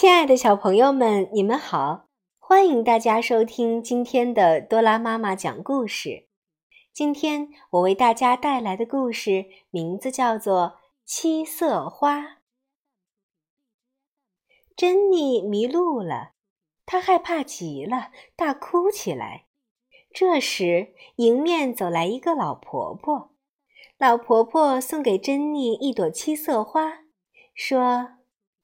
亲爱的小朋友们，你们好！欢迎大家收听今天的多拉妈妈讲故事。今天我为大家带来的故事名字叫做《七色花》。珍妮迷路了，她害怕极了，大哭起来。这时，迎面走来一个老婆婆。老婆婆送给珍妮一朵七色花，说。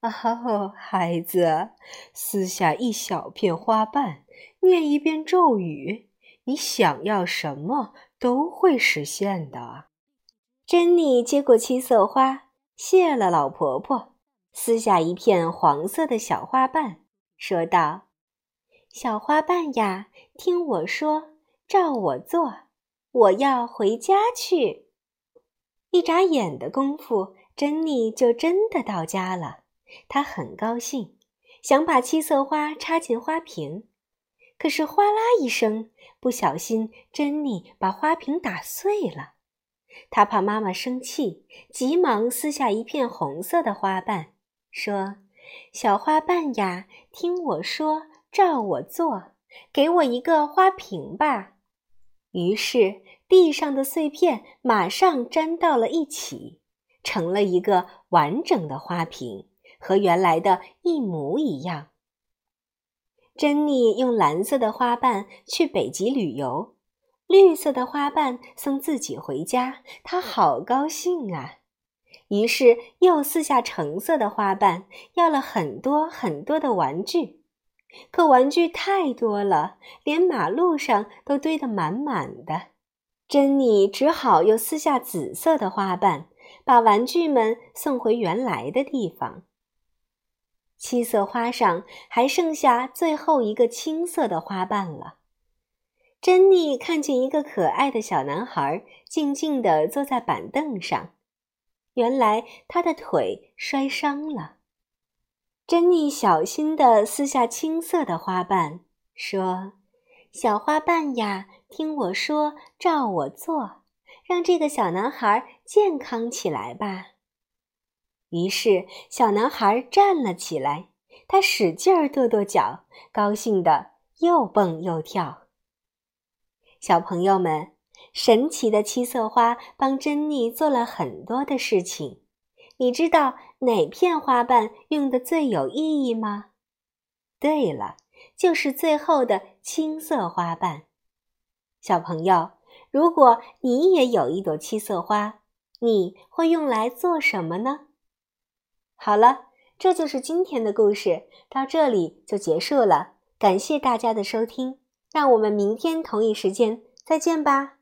哦，孩子，撕下一小片花瓣，念一遍咒语，你想要什么都会实现的。珍妮接过七色花，谢了老婆婆，撕下一片黄色的小花瓣，说道：“小花瓣呀，听我说，照我做，我要回家去。”一眨眼的功夫，珍妮就真的到家了。他很高兴，想把七色花插进花瓶，可是哗啦一声，不小心，珍妮把花瓶打碎了。他怕妈妈生气，急忙撕下一片红色的花瓣，说：“小花瓣呀，听我说，照我做，给我一个花瓶吧。”于是，地上的碎片马上粘到了一起，成了一个完整的花瓶。和原来的一模一样。珍妮用蓝色的花瓣去北极旅游，绿色的花瓣送自己回家，她好高兴啊！于是又撕下橙色的花瓣，要了很多很多的玩具。可玩具太多了，连马路上都堆得满满的。珍妮只好又撕下紫色的花瓣，把玩具们送回原来的地方。七色花上还剩下最后一个青色的花瓣了。珍妮看见一个可爱的小男孩静静地坐在板凳上，原来他的腿摔伤了。珍妮小心地撕下青色的花瓣，说：“小花瓣呀，听我说，照我做，让这个小男孩健康起来吧。”于是，小男孩站了起来，他使劲儿跺跺脚，高兴的又蹦又跳。小朋友们，神奇的七色花帮珍妮做了很多的事情。你知道哪片花瓣用的最有意义吗？对了，就是最后的青色花瓣。小朋友，如果你也有一朵七色花，你会用来做什么呢？好了，这就是今天的故事，到这里就结束了。感谢大家的收听，让我们明天同一时间再见吧。